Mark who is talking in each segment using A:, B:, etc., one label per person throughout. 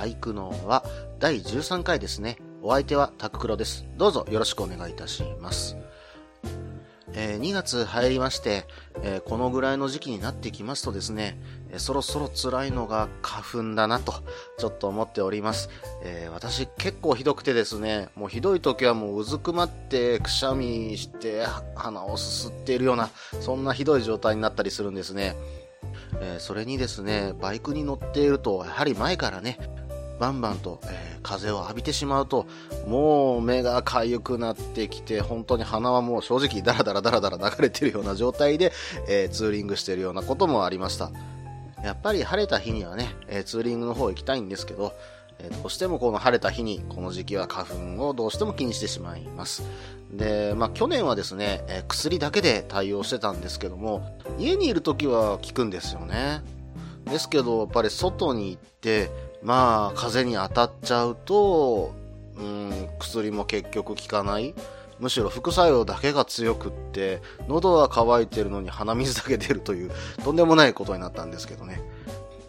A: バイクのは第13回ですね。お相手はタククロです。どうぞよろしくお願いいたします。えー2月入りまして、えーこのぐらいの時期になってきますとですね、えーそろそろ辛いのが花粉だなと、ちょっと思っております。え私結構ひどくてですね、もうひどい時はもううずくまってくしゃみして鼻をすすっているような、そんなひどい状態になったりするんですね。えそれにですね、バイクに乗っていると、やはり前からね、バンバンと、えー風を浴びてしまうと、もう目が痒くなってきて、本当に鼻はもう正直ダラダラダラダラ流れてるような状態で、えーツーリングしてるようなこともありました。やっぱり晴れた日にはね、えーツーリングの方行きたいんですけど、えーどうしてもこの晴れた日に、この時期は花粉をどうしても気にしてしまいます。で、まあ去年はですね、え薬だけで対応してたんですけども、家にいる時は効くんですよね。ですけど、やっぱり外に行って、まあ、風に当たっちゃうと、うん、薬も結局効かない。むしろ副作用だけが強くって、喉は乾いてるのに鼻水だけ出るという、とんでもないことになったんですけどね。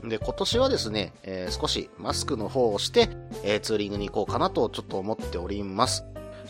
A: で、今年はですね、えー少しマスクの方をして、えーツーリングに行こうかなとちょっと思っております。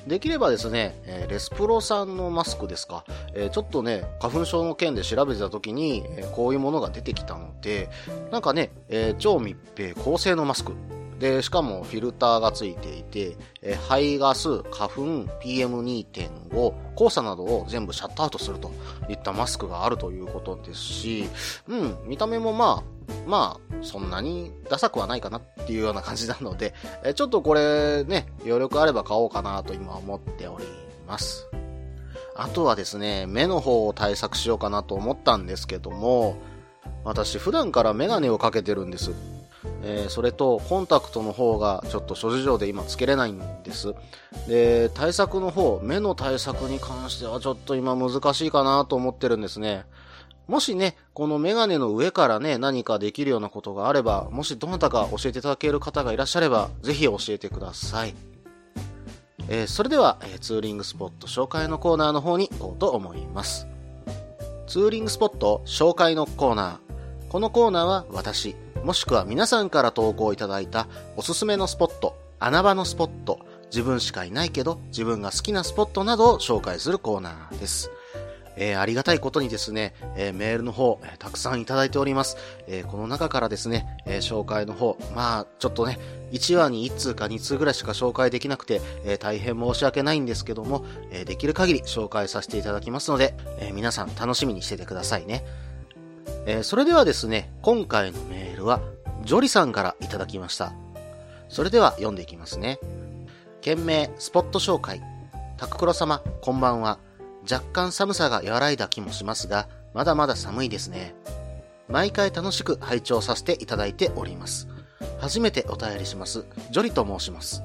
A: できればですね、えレスプロさんのマスクですか、えちょっとね、花粉症の件で調べてた時に、えこういうものが出てきたので、なんかね、え超密閉高性能マスク。で、しかもフィルターがついていて、え排ガス、花粉、PM2.5、黄砂などを全部シャットアウトするといったマスクがあるということですし、うん、見た目もまあ、まあ、そんなにダサくはないかなっていうような感じなので、えちょっとこれね、余力あれば買おうかなと今思っております。あとはですね、目の方を対策しようかなと思ったんですけども、私普段からメガネをかけてるんです。えーそれとコンタクトの方がちょっと諸事情で今つけれないんです。で、対策の方、目の対策に関してはちょっと今難しいかなと思ってるんですね。もしね、このメガネの上からね、何かできるようなことがあれば、もしどなたか教えていただける方がいらっしゃれば、ぜひ教えてください。えーそれでは、えーツーリングスポット紹介のコーナーの方に行こうと思います。ツーリングスポット紹介のコーナー。このコーナーは私、もしくは皆さんから投稿いただいたおすすめのスポット、穴場のスポット、自分しかいないけど自分が好きなスポットなどを紹介するコーナーです。えーありがたいことにですね、えーメールの方、えたくさんいただいております。えこの中からですね、え紹介の方、まあ、ちょっとね、1話に1通か2通ぐらいしか紹介できなくて、え大変申し訳ないんですけども、えできる限り紹介させていただきますので、え皆さん楽しみにしててくださいね。えそれではですね、今回のメールは、ジョリさんからいただきました。それでは読んでいきますね。件名、スポット紹介。タククロ様、こんばんは。若干寒さが和らいだ気もしますが、まだまだ寒いですね。毎回楽しく拝聴させていただいております。初めてお便りします。ジョリと申します。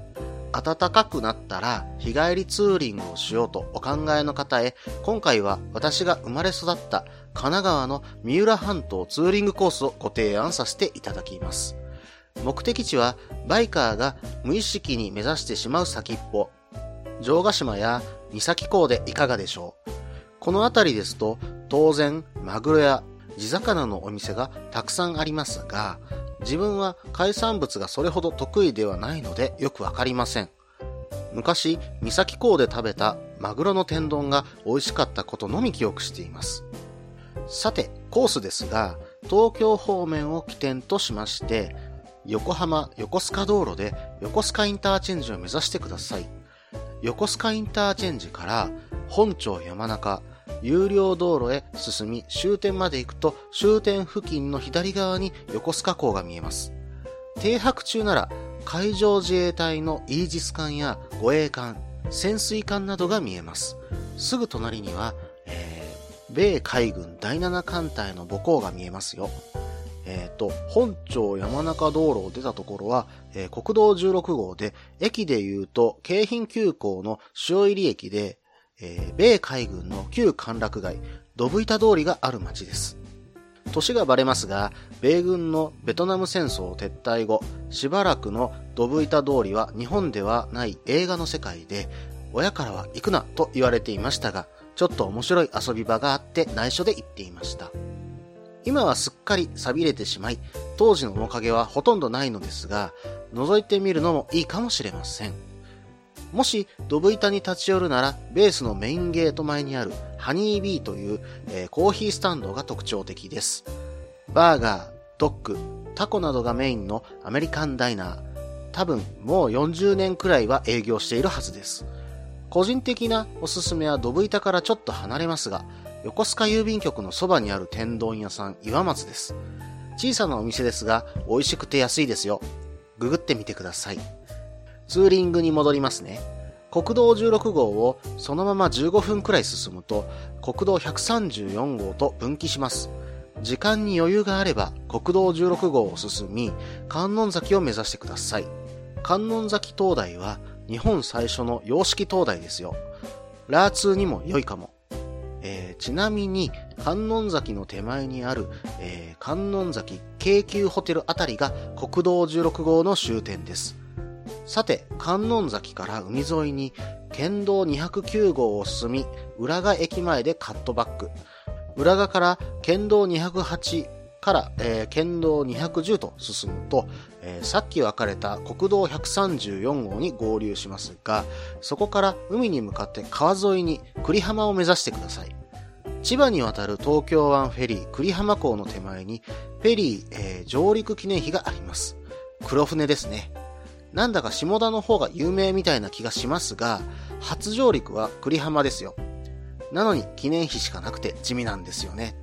A: 暖かくなったら日帰りツーリングをしようとお考えの方へ、今回は私が生まれ育った神奈川の三浦半島ツーリングコースをご提案させていただきます。目的地はバイカーが無意識に目指してしまう先っぽ、城ヶ島や三崎港でいかがでしょう？この辺りですと当然マグロや地魚のお店がたくさんありますが、自分は海産物がそれほど得意ではないのでよくわかりません。昔、三崎港で食べたマグロの天丼が美味しかったことのみ記憶しています。さて、コースですが、東京方面を起点としまして、横浜横須賀道路で横須賀インターチェンジを目指してください。横須賀インターチェンジから本町山中、有料道路へ進み終点まで行くと終点付近の左側に横須賀港が見えます。停泊中なら海上自衛隊のイージス艦や護衛艦、潜水艦などが見えます。すぐ隣には、えー米海軍第7艦隊の母港が見えますよ。えっ、と、本町山中道路を出たところは、えー国道16号で、駅で言うと、京浜急行の塩入駅で、えー米海軍の旧歓楽街、ドブ板通りがある町です。年がバレますが、米軍のベトナム戦争撤退後、しばらくのドブ板通りは日本ではない映画の世界で、親からは行くなと言われていましたが、ちょっと面白い遊び場があって内緒で行っていました。今はすっかり錆びれてしまい、当時の面影はほとんどないのですが、覗いてみるのもいいかもしれません。もし、ドブ板に立ち寄るなら、ベースのメインゲート前にあるハニービーという、えーコーヒースタンドが特徴的です。バーガー、ドッグ、タコなどがメインのアメリカンダイナー。多分、もう40年くらいは営業しているはずです。個人的なおすすめはドブ板からちょっと離れますが、横須賀郵便局のそばにある天丼屋さん岩松です。小さなお店ですが、美味しくて安いですよ。ググってみてください。ツーリングに戻りますね。国道16号をそのまま15分くらい進むと、国道134号と分岐します。時間に余裕があれば、国道16号を進み、観音崎を目指してください。観音崎灯台は、日本最初の洋式灯台ですよ。ラーツーにも良いかも。えーちなみに、観音崎の手前にある、えー観音崎京急ホテルあたりが国道16号の終点です。さて、観音崎から海沿いに県道209号を進み、浦賀駅前でカットバック。浦賀から県道208から、えー県道210と進むと、えーさっき分かれた国道134号に合流しますが、そこから海に向かって川沿いに栗浜を目指してください。千葉に渡る東京湾フェリー栗浜港の手前にフェリー、えー上陸記念碑があります。黒船ですね。なんだか下田の方が有名みたいな気がしますが、初上陸は栗浜ですよ。なのに記念碑しかなくて地味なんですよね。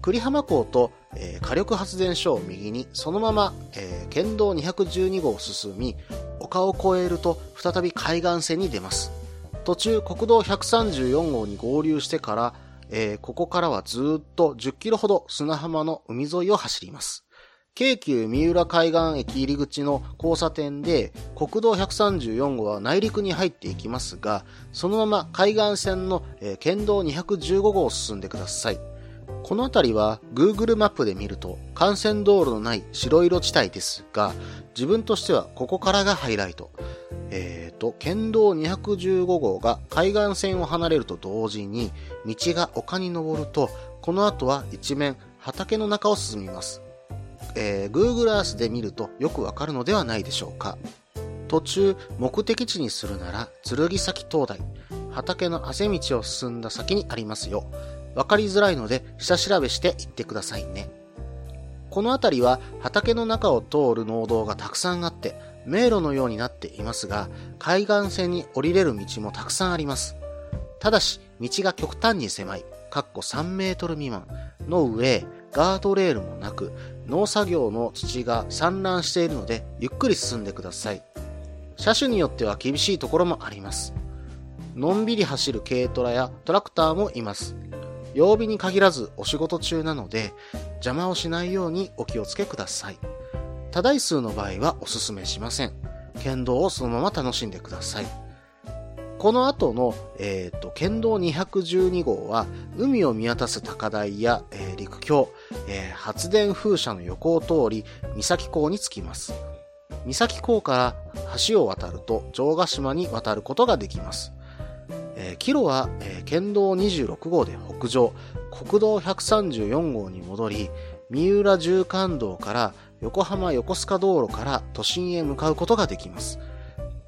A: 栗浜港と、え火力発電所を右にそのまま、えー県道212号を進み、丘を越えると再び海岸線に出ます。途中国道134号に合流してから、えーここからはずっと10キロほど砂浜の海沿いを走ります。京急三浦海岸駅入り口の交差点で国道134号は内陸に入っていきますが、そのまま海岸線の、えー県道215号を進んでください。この辺りは Google マップで見ると幹線道路のない白色地帯ですが、自分としてはここからがハイライト。えーと、県道215号が海岸線を離れると同時に道が丘に登ると、この後は一面畑の中を進みます。えー Google Earth で見るとよくわかるのではないでしょうか。途中、目的地にするなら、剣崎灯台、畑のあぜ道を進んだ先にありますよ。わかりづらいので、下調べして行ってくださいね。この辺りは畑の中を通る農道がたくさんあって、迷路のようになっていますが、海岸線に降りれる道もたくさんあります。ただし、道が極端に狭い、かっこ3メートル未満の上、ガードレールもなく、農作業の土が散乱しているので、ゆっくり進んでください。車種によっては厳しいところもあります。のんびり走る軽トラやトラクターもいます。曜日に限らずお仕事中なので、邪魔をしないようにお気をつけください。多台数の場合はお勧めしません。県道をそのまま楽しんでください。この後の、えーと、県道212号は、海を見渡す高台や、えー陸橋、えー発電風車の横を通り、三崎港に着きます。三崎港から橋を渡ると城ヶ島に渡ることができます。キロは、えー県道26号で北上、国道134号に戻り、三浦縦貫道から横浜横須賀道路から都心へ向かうことができます。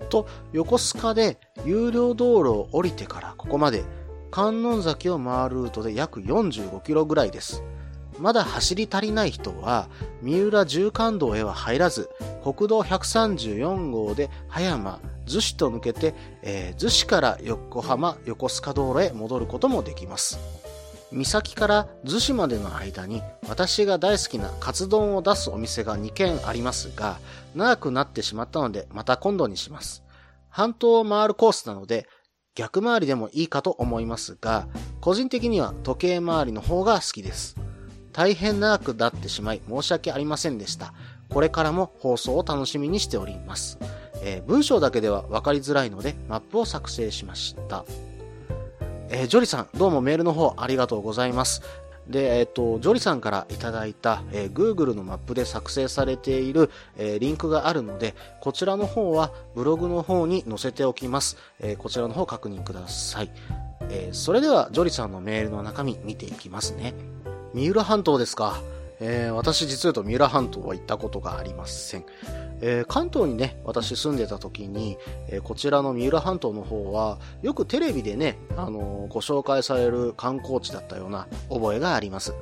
A: と、横須賀で有料道路を降りてからここまで、観音崎を回るルートで約45キロぐらいです。まだ走り足りない人は、三浦縦貫道へは入らず、国道134号で葉山、逗子と抜けて、えー逗子から横浜、横須賀道路へ戻ることもできます。三から逗子までの間に私が大好きなカツ丼を出すお店が2軒ありますが、長くなってしまったのでまた今度にします。半島を回るコースなので逆回りでもいいかと思いますが、個人的には時計回りの方が好きです。大変長くなってしまい申し訳ありませんでした。これからも放送を楽しみにしております。えー、文章だけでは分かりづらいのでマップを作成しました。えー、ジョリさん、どうもメールの方ありがとうございます。で、えっ、ー、と、ジョリさんからいただいた、えー、Google のマップで作成されている、えー、リンクがあるので、こちらの方はブログの方に載せておきます。えこちらの方確認ください。えそれでは、ジョリさんのメールの中身見ていきますね。三浦半島ですか。えー、私実は言うと三浦半島は行ったことがありません。えー、関東にね、私住んでた時に、えー、こちらの三浦半島の方は、よくテレビでね、あのご紹介される観光地だったような覚えがあります。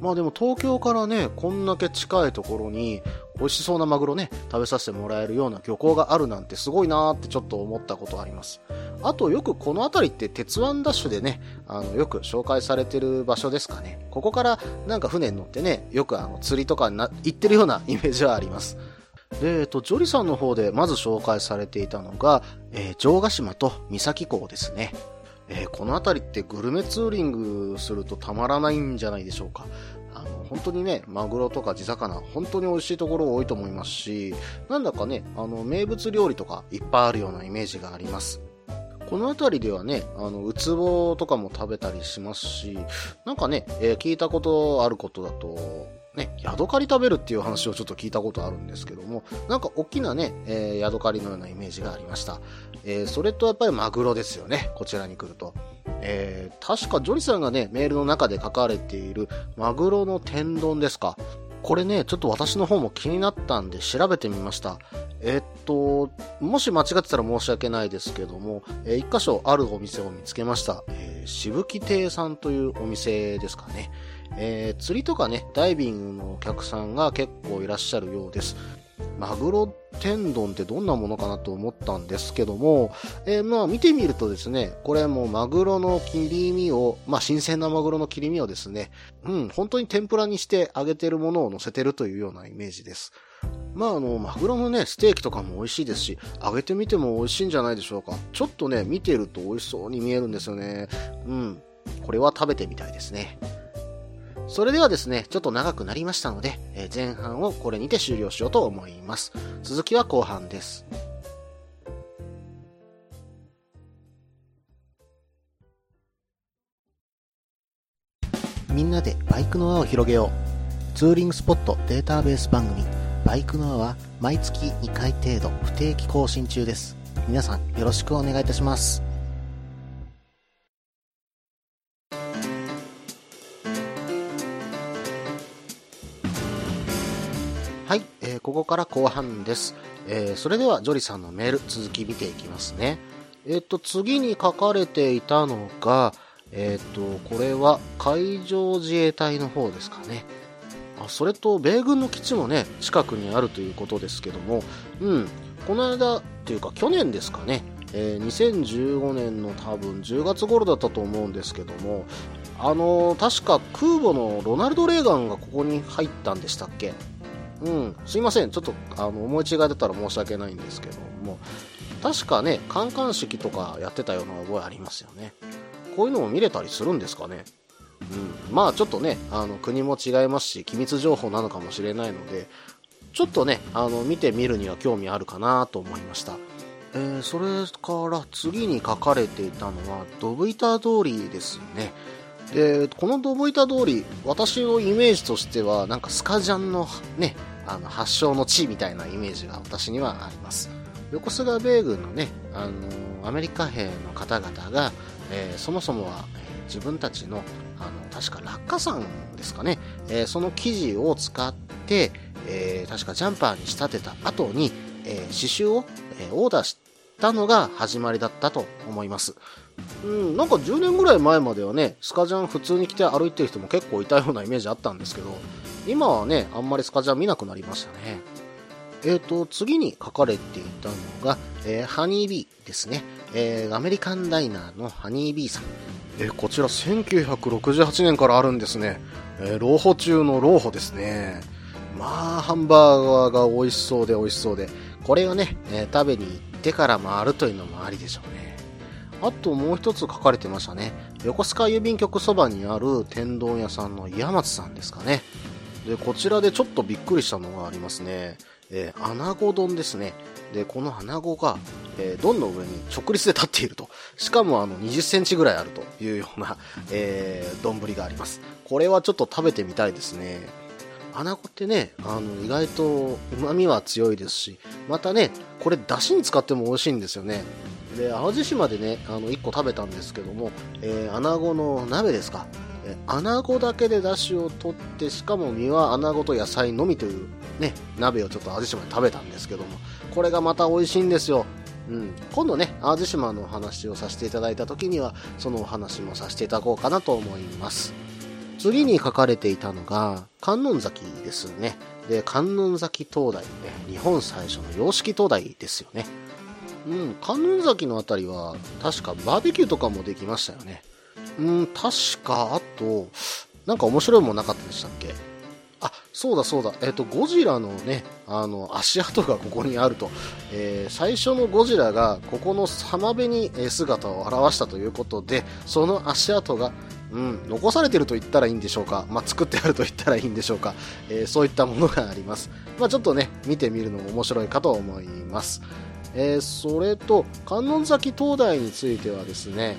A: まあでも東京からね、こんだけ近いところに、美味しそうなマグロね、食べさせてもらえるような漁港があるなんてすごいなーってちょっと思ったことあります。あとよくこの辺りって鉄腕ダッシュでね、あの、よく紹介されてる場所ですかね。ここからなんか船に乗ってね、よくあの釣りとかな行ってるようなイメージはあります。で、えっと、ジョリさんの方でまず紹介されていたのが、えー、城ヶ島と三崎港ですね。えー、この辺りってグルメツーリングするとたまらないんじゃないでしょうか。あの、本当にね、マグロとか地魚、本当に美味しいところ多いと思いますし、なんだかね、あの、名物料理とかいっぱいあるようなイメージがあります。この辺りではね、あの、ウツボとかも食べたりしますし、なんかね、えー、聞いたことあることだと、ね、ヤドカリ食べるっていう話をちょっと聞いたことあるんですけども、なんか大きなね、えー、ヤドカリのようなイメージがありました。えー、それとやっぱりマグロですよね、こちらに来ると。えー、確かジョリさんがね、メールの中で書かれているマグロの天丼ですか？これね、ちょっと私の方も気になったんで調べてみました。えっと、もし間違ってたら申し訳ないですけども、えー、一箇所あるお店を見つけました。えー、しぶき亭さんというお店ですかね。えー、釣りとかね、ダイビングのお客さんが結構いらっしゃるようです。マグロ天丼ってどんなものかなと思ったんですけども、えー、まあ見てみるとですね、これもマグロの切り身を、まあ新鮮なマグロの切り身をですね、うん、本当に天ぷらにして揚げてるものを乗せてるというようなイメージです。まああの、マグロのね、ステーキとかも美味しいですし、揚げてみても美味しいんじゃないでしょうか。ちょっとね、見てると美味しそうに見えるんですよね。うん。これは食べてみたいですね。それではですね、ちょっと長くなりましたので、え前半をこれにて終了しようと思います。続きは後半です。みんなでバイクの輪を広げよう。ツーリングスポットデータベース番組、バイクの輪は毎月2回程度不定期更新中です。皆さんよろしくお願いいたします。ここから後半です。えー、それではジョリさんのメール続き見ていきますね。えっ、ー、と、次に書かれていたのが、えっ、と、これは海上自衛隊の方ですかね。あ、それと米軍の基地もね、近くにあるということですけども、うん、この間っていうか去年ですかね、え2015年の多分10月頃だったと思うんですけども、あの確か空母のロナルド・レーガンがここに入ったんでしたっけうん、すいません、ちょっとあの思い違いだったら申し訳ないんですけども、確かね、観艦式とかやってたような覚えありますよね。こういうのも見れたりするんですかね。うん、まあちょっとね、あの国も違いますし、機密情報なのかもしれないので、ちょっとね、あの見てみるには興味あるかなと思いました。えー、それから次に書かれていたのは、ドブ板通りですね。で、このドブ板通り、私のイメージとしては、なんかスカジャンのね、あの発祥の地みたいなイメージが私にはあります。横須賀米軍のね、あのアメリカ兵の方々が、えー、そもそもは、えー、自分たちの、あの、確か落下傘ですかね、え、その生地を使って、え確かジャンパーに仕立てた後に、え刺繍を、えオーダーしたのが始まりだったと思います。うん、なんか10年ぐらい前まではね、スカジャン普通に着て歩いてる人も結構いたようなイメージあったんですけど、今はね、あんまりスカジャン見なくなりましたね。えっ、ー、と、次に書かれていたのが、えー、ハニービーですね。えー、アメリカンダイナーのハニービーさん。えこちら1968年からあるんですね。え朗報中の朗報ですね。まあ、ハンバーガーが美味しそうで美味しそうで、これをね、え食べに行ってから回るというのもありでしょうね。あともう一つ書かれてましたね。横須賀郵便局そばにある天丼屋さんの岩松さんですかね。で、こちらでちょっとびっくりしたのがありますね。えー、穴子丼ですね。で、この穴子が、えー、丼の上に直立で立っていると。しかもあの20センチぐらいあるというような、えー、丼があります。これはちょっと食べてみたいですね。穴子ってね、あの、意外と旨味は強いですし、またね、これ出汁に使っても美味しいんですよね。で、淡路島でね、あの、1個食べたんですけども、えー、穴子の鍋ですか。え穴子だけで出汁を取ってしかも身は穴子と野菜のみというね鍋をちょっと淡路島で食べたんですけどもこれがまた美味しいんですよ。うん、今度ね淡路島のお話をさせていただいた時にはそのお話もさせていただこうかなと思います。次に書かれていたのが観音崎ですね。で観音崎灯台ね、日本最初の洋式灯台ですよね。うん観音崎の辺りは確かバーベキューとかもできましたよねうん、確か、あと、なんか面白いもんなかったでしたっけ？あ、そうだそうだ。えっ、と、ゴジラのね、あの、足跡がここにあると。えー、最初のゴジラが、ここの浜辺に姿を現したということで、その足跡が、うん、残されてると言ったらいいんでしょうか。まあ、作ってあると言ったらいいんでしょうか。えー、そういったものがあります。まあ、ちょっとね、見てみるのも面白いかと思います。えー、それと、観音崎灯台についてはですね、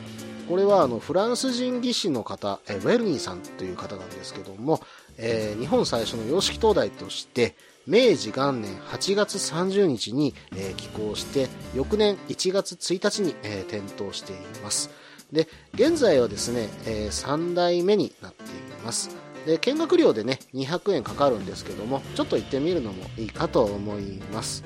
A: これはあのフランス人技師の方、えウェルニーさんという方なんですけども、えー、日本最初の洋式灯台として明治元年8月30日に、えー、起工して翌年1月1日に、えー、点灯しています。で現在はですね、え、3代目になっています。で見学料でね200円かかるんですけどもちょっと行ってみるのもいいかと思います。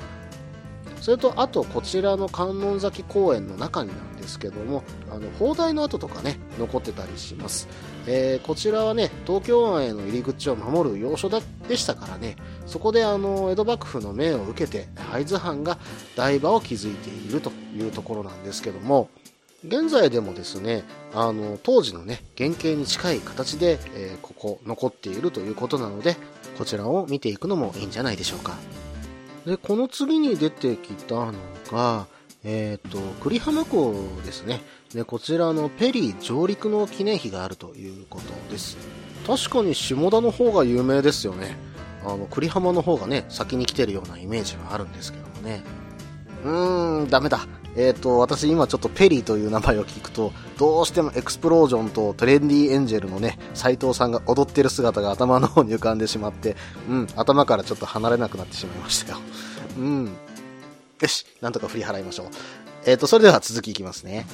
A: それとあとこちらの観音崎公園の中になんですけどもあの砲台の跡とかね残ってたりします、えー、こちらはね東京湾への入り口を守る要所だでしたからねそこであの江戸幕府の命を受けて会津藩が台場を築いているというところなんですけども現在でもですねあの当時のね原型に近い形で、えー、ここ残っているということなのでこちらを見ていくのもいいんじゃないでしょうか。で、この次に出てきたのが、えっ、ー、と、栗浜港ですね。で、こちらのペリー上陸の記念碑があるということです。確かに下田の方が有名ですよね。あの、栗浜の方がね、先に来てるようなイメージはあるんですけどもね。うーん、ダメだ。えっ、ー、と、私今ちょっとペリーという名前を聞くと、どうしてもエクスプロージョンとトレンディエンジェルのね、斎藤さんが踊ってる姿が頭の方に浮かんでしまって、うん、頭からちょっと離れなくなってしまいましたよ。うん。よし、なんとか振り払いましょう。えっ、ー、と、それでは続きいきますね。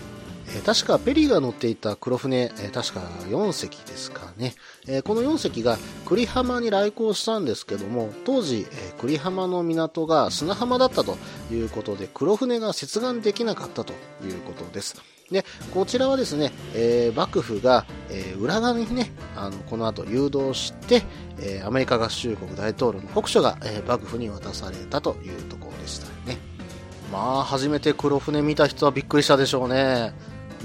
A: え、確かペリーが乗っていた黒船、え、確か4隻ですかね、え、この4隻が栗浜に来航したんですけども当時、え栗浜の港が砂浜だったということで黒船が接岸できなかったということです。でこちらはですね、え幕府が、え裏側にねあのこの後誘導して、えアメリカ合衆国大統領の国書が、え幕府に渡されたというところでしたね。まあ初めて黒船見た人はびっくりしたでしょうね。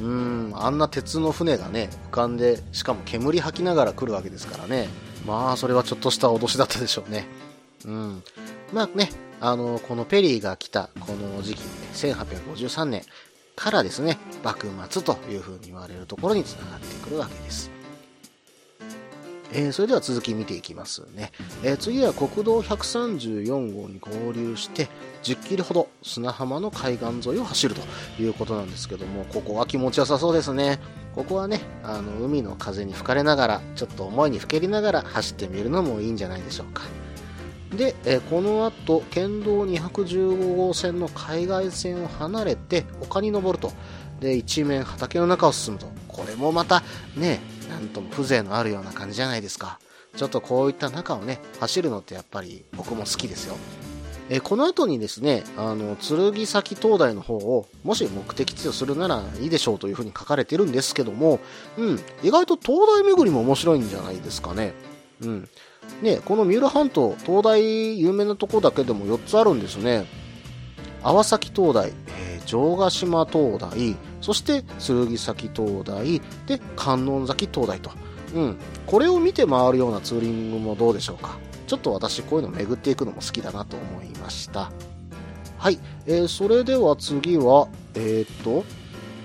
A: うん、あんな鉄の船がね、浮かんで、しかも煙吐きながら来るわけですからね。まあ、それはちょっとした脅しだったでしょうね。うん。まあね、あの、このペリーが来たこの時期、ね1853年からですね、幕末というふうに言われるところにつながってくるわけです。えー、それでは続き見ていきますね。えー、次は国道134号に合流して、10キロほど砂浜の海岸沿いを走るということなんですけども、ここは気持ちよさそうですね。ここはね、あの、海の風に吹かれながら、ちょっと思いにふけりながら走ってみるのもいいんじゃないでしょうか。で、えー、この後、県道215号線の海外線を離れて丘に登ると。で、一面畑の中を進むと。これもまた、ね、なんとも風情のあるような感じじゃないですか。ちょっとこういった中をね、走るのってやっぱり僕も好きですよ。えこの後にですね、あの、剣崎灯台の方を、もし目的地とするならいいでしょうというふうに書かれてるんですけども、うん、意外と灯台巡りも面白いんじゃないですかね。うん。ね、この三浦半島、灯台有名なとこだけでも4つあるんですね。淡崎灯台、えー、城ヶ島灯台、そして剣崎灯台、で、観音崎灯台と。うん。これを見て回るようなツーリングもどうでしょうか。ちょっと私こういうの巡っていくのも好きだなと思いました。はい。えー、それでは次は、えー、っと、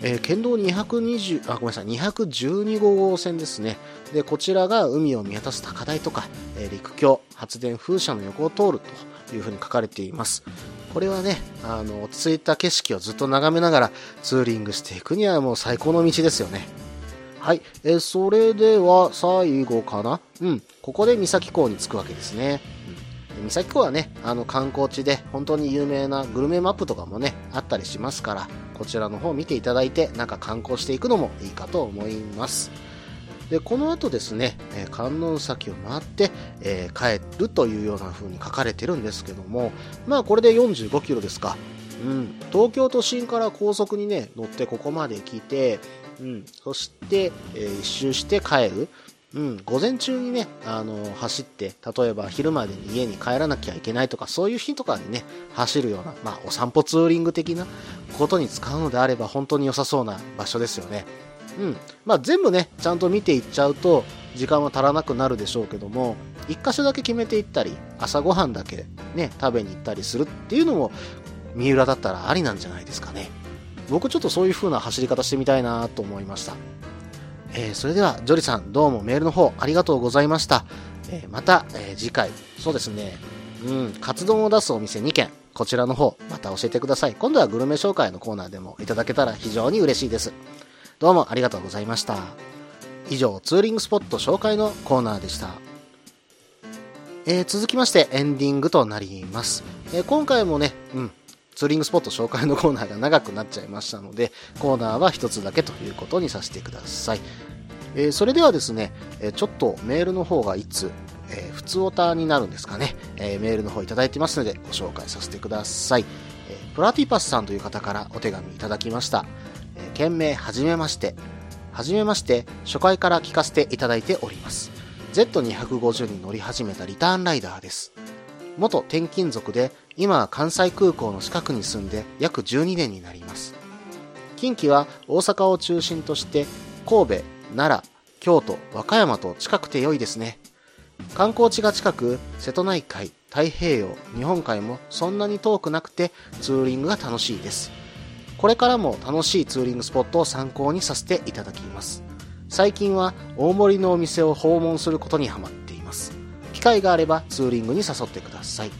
A: えー、県道220、あ、ごめんなさい、212号線ですね。で、こちらが海を見渡す高台とか、えー、陸橋、発電風車の横を通るというふうに書かれています。これはね、あの、落ち着いた景色をずっと眺めながらツーリングしていくにはもう最高の道ですよね。はい。え、それでは最後かなうん。ここで三崎港に着くわけですね。うん。三崎港はね、あの観光地で本当に有名なグルメマップとかもね、あったりしますから、こちらの方見ていただいて、なんか観光していくのもいいかと思います。で、この後ですね、えー、観音崎を回って、えー、帰るというような風に書かれてるんですけども、まあこれで45キロですか。うん、東京都心から高速にね、乗ってここまで来て、うん、そして、えー、一周して帰る。うん、午前中にね、あの走って、例えば昼までに家に帰らなきゃいけないとか、そういう日とかにね、走るような、まあ、お散歩ツーリング的なことに使うのであれば、本当に良さそうな場所ですよね。うん。まあ、全部ね、ちゃんと見ていっちゃうと、時間は足らなくなるでしょうけども、一箇所だけ決めていったり、朝ごはんだけね、食べに行ったりするっていうのも、三浦だったらありなんじゃないですかね。僕ちょっとそういう風な走り方してみたいなと思いました。えー、それでは、ジョリさん、どうもメールの方ありがとうございました。えー、また、えー、次回、そうですね、うん、カツ丼を出すお店2軒、こちらの方、また教えてください。今度はグルメ紹介のコーナーでもいただけたら非常に嬉しいです。どうもありがとうございました。以上、ツーリングスポット紹介のコーナーでした。えー、続きましてエンディングとなります。えー、今回もね、うん、ツーリングスポット紹介のコーナーが長くなっちゃいましたので、コーナーは一つだけということにさせてください。えー、それではですね、えちょっとメールの方がいつ、えー、普通オタになるんですかね、え、メールの方いただいてますのでご紹介させてください。え、プラティパスさんという方からお手紙いただきました。え、件名はじめまして。はじめまして、初回から聞かせていただいております。Z250 に乗り始めたリターンライダーです。元転勤族で今は関西空港の近くに住んで約12年になります。近畿は大阪を中心として神戸、奈良、京都、和歌山と近くて良いですね。観光地が近く、瀬戸内海、太平洋、日本海もそんなに遠くなくてツーリングが楽しいです。これからも楽しいツーリングスポットを参考にさせていただきます。最近は大森のお店を訪問することにハマっています。機会があればツーリングに誘ってください。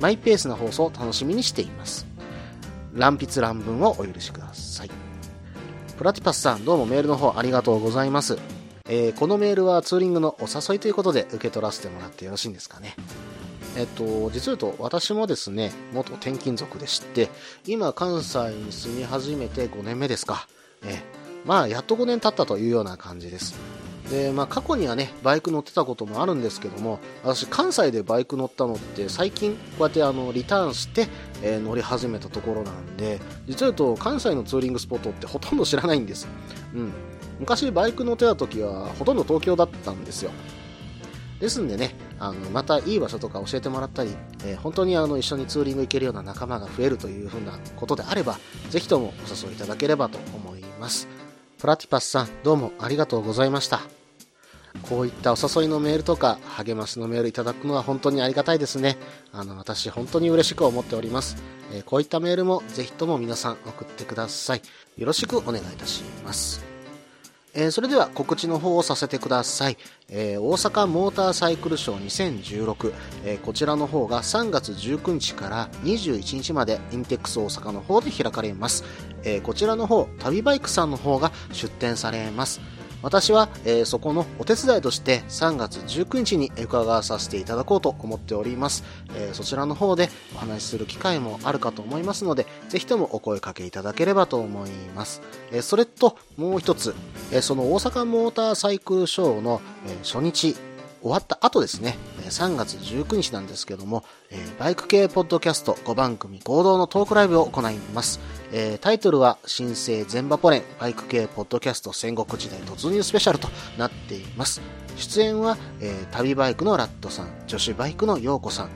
A: マイペースな放送を楽しみにしています。乱筆乱文をお許しください。プラティパスさん、どうもメールの方ありがとうございます。えー、このメールはツーリングのお誘いということで受け取らせてもらってよろしいんですかね。えっと、実を言うと私もですね、元転勤族でして、今関西に住み始めて5年目ですか。えまあ、やっと5年経ったというような感じです。で、まあ、過去にはね、バイク乗ってたこともあるんですけども、私、関西でバイク乗ったのって、最近、こうやってあの、リターンして、えー、乗り始めたところなんで、実は言うと、関西のツーリングスポットってほとんど知らないんです。うん。昔、バイク乗ってた時は、ほとんど東京だったんですよ。ですんでね、あの、またいい場所とか教えてもらったり、えー、本当にあの、一緒にツーリング行けるような仲間が増えるというふうなことであれば、ぜひともお誘いいただければと思います。プラティパスさん、どうもありがとうございました。こういったお誘いのメールとか、励ましのメールいただくのは本当にありがたいですね。あの、私本当に嬉しく思っております。えー、こういったメールもぜひとも皆さん送ってください。よろしくお願いいたします。えー、それでは告知の方をさせてください。えー、大阪モーターサイクルショー2016、えー、こちらの方が3月19日から21日までインテックス大阪の方で開かれます。えこちらの方、旅バイクさんの方が出展されます。私は、えー、そこのお手伝いとして3月19日に伺わさせていただこうと思っております。えー、そちらの方でお話しする機会もあるかと思いますので、ぜひともお声かけいただければと思います。えー、それと、もう一つ、えその大阪モーターサイクルショーの、え初日、終わった後ですね、3月19日なんですけども、バイク系ポッドキャスト5番組合同のトークライブを行います。タイトルは、新生全バポレンバイク系ポッドキャスト戦国時代突入スペシャルとなっています。出演は、旅バイクのラットさん、女子バイクの陽子さん、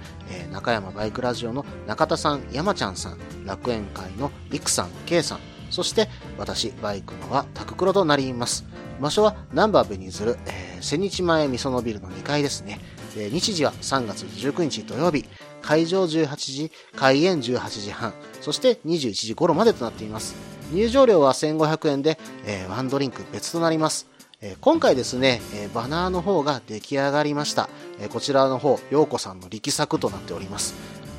A: 中山バイクラジオの中田さん、山ちゃんさん、楽園会のいくさん、けいさん、そして私、バイクのはタククロとなります。場所はナンバーベニズル、えー、千日前みそのビルの2階ですね。日時は3月19日土曜日、会場18時、開演18時半、そして21時頃までとなっています。入場料は1500円で、えー、ワンドリンク別となります。えー、今回ですね、えー、バナーの方が出来上がりました。えこちらの方、陽子さんの力作となっております。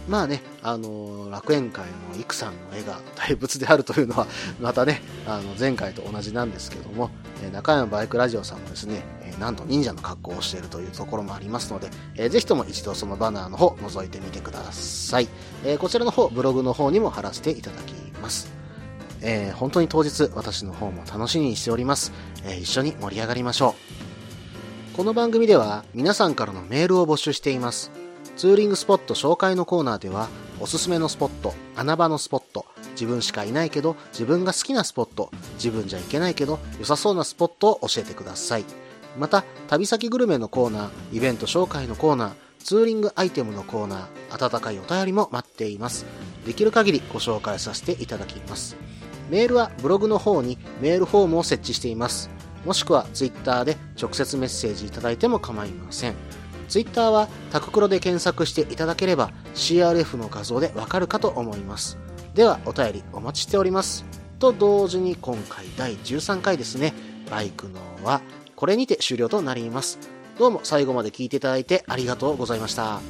A: まあね、あの楽園会のイクさんの絵が大仏であるというのは、またね、あの、前回と同じなんですけども、え中山バイクラジオさんもですね、えなんと忍者の格好をしているというところもありますので、えー、ぜひとも一度そのバナーの方、覗いてみてください。えこちらの方、ブログの方にも貼らせていただきます。え本当に当日、私の方も楽しみにしております。え一緒に盛り上がりましょう。この番組では皆さんからのメールを募集しています。ツーリングスポット紹介のコーナーでは、おすすめのスポット、穴場のスポット、自分しかいないけど自分が好きなスポット、自分じゃ行けないけど良さそうなスポットを教えてください。また、旅先グルメのコーナー、イベント紹介のコーナー、ツーリングアイテムのコーナー、温かいお便りも待っています。できる限りご紹介させていただきます。メールはブログの方にメールフォームを設置しています。もしくは Twitter で直接メッセージいただいても構いません。ツイッターはタククロで検索していただければ CRF の画像でわかるかと思います。ではお便りお待ちしております。と同時に今回第13回ですね、バイクのはこれにて終了となります。どうも最後まで聞いていただいてありがとうございました。